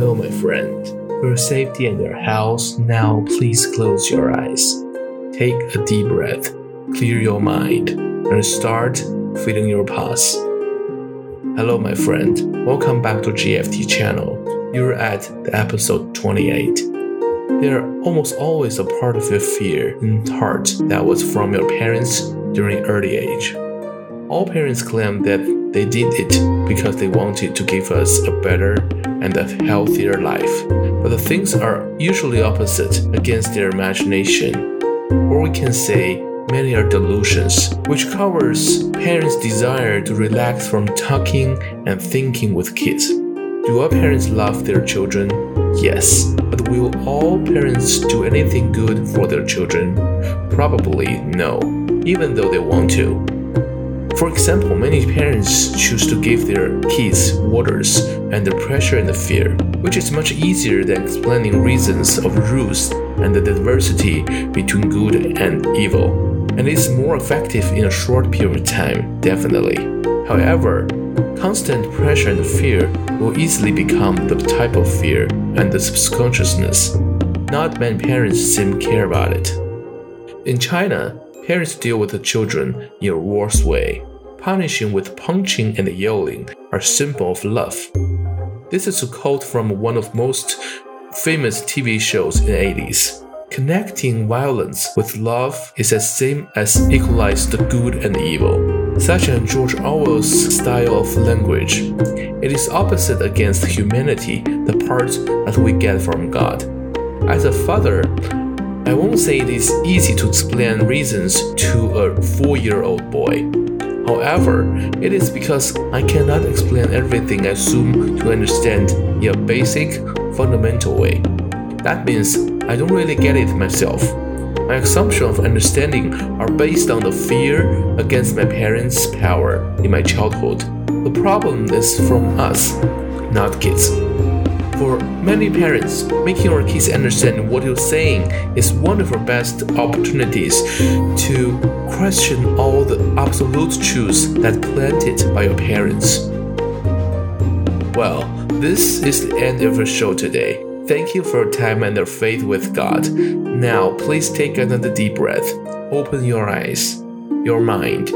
Hello, my friend. For your safety and your health, now please close your eyes. Take a deep breath, clear your mind, and start feeling your pulse. Hello, my friend. Welcome back to JFT channel. You're at the episode 28. There are almost always a part of your fear and heart that was from your parents during early age. All parents claim that they did it because they wanted to give us a better and a healthier life. But the things are usually opposite against their imagination. Or we can say many are delusions, which covers parents' desire to relax from talking and thinking with kids. Do our parents love their children? Yes. But will all parents do anything good for their children? Probably no, even though they want to. For example, many parents choose to give their kids waters under pressure and fear, which is much easier than explaining reasons of rules and the diversity between good and evil, and is more effective in a short period of time, definitely. However, constant pressure and fear will easily become the type of fear and the subconsciousness. Not many parents seem care about it. In China, parents deal with the children in a worse way punishing with punching and yelling are symbol of love. This is a quote from one of most famous TV shows in the 80s. Connecting violence with love is the same as equalize the good and the evil. Such as George Orwell's style of language. It is opposite against humanity, the part that we get from God. As a father, I won't say it is easy to explain reasons to a four year old boy. However, it is because I cannot explain everything I assume to understand in a basic, fundamental way. That means I don't really get it myself. My assumption of understanding are based on the fear against my parents' power in my childhood. The problem is from us, not kids. For many parents, making our kids understand what you're saying is one of our best opportunities to question all the absolute truths that planted by your parents. Well, this is the end of our show today. Thank you for your time and your faith with God. Now, please take another deep breath, open your eyes, your mind,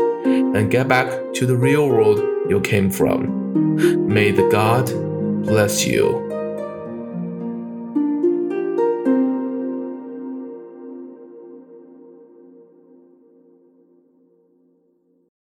and get back to the real world you came from. May the God bless you.